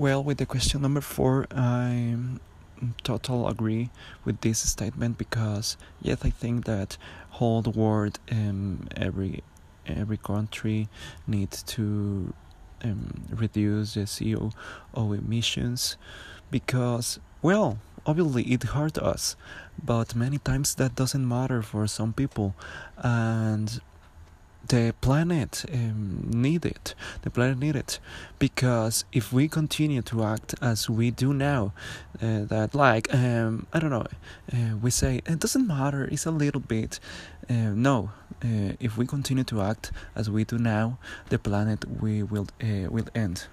Well, with the question number four, I total agree with this statement because yes, I think that whole the world, um, every every country needs to um, reduce the CO emissions because well, obviously it hurt us, but many times that doesn't matter for some people, and the planet um, need it. The planet need it because if we continue to act as we do now, uh, that like um, I don't know, uh, we say it doesn't matter. It's a little bit. Uh, no, uh, if we continue to act as we do now, the planet we will uh, will end.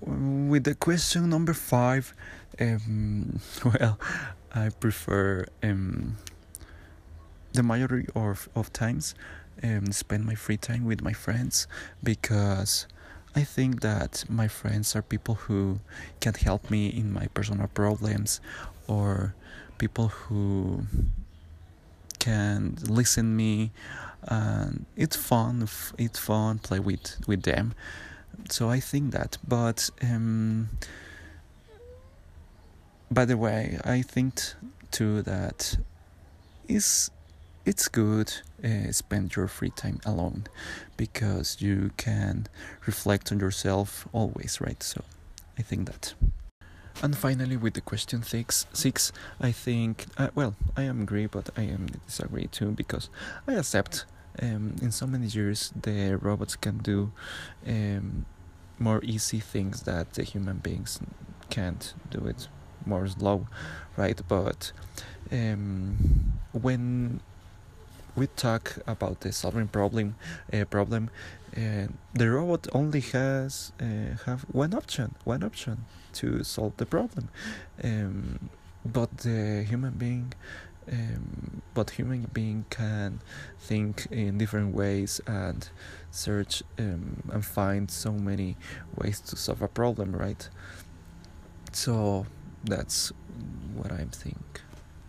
With the question number five, um, well, I prefer. Um, the majority of, of times um, spend my free time with my friends because I think that my friends are people who can help me in my personal problems or people who can listen me and it's fun it's fun play with with them. So I think that but um, by the way I think too that is it's good uh, spend your free time alone because you can reflect on yourself always right? So i think that. And finally with the question six six i think uh, well i am agree but i am disagree too because i accept um, in so many years the robots can do um, more easy things that the human beings can't do it more slow right? But um, when we talk about the solving problem uh, problem uh, the robot only has uh, have one option one option to solve the problem. Um, but the human being um, but human being can think in different ways and search um, and find so many ways to solve a problem right? So that's what i think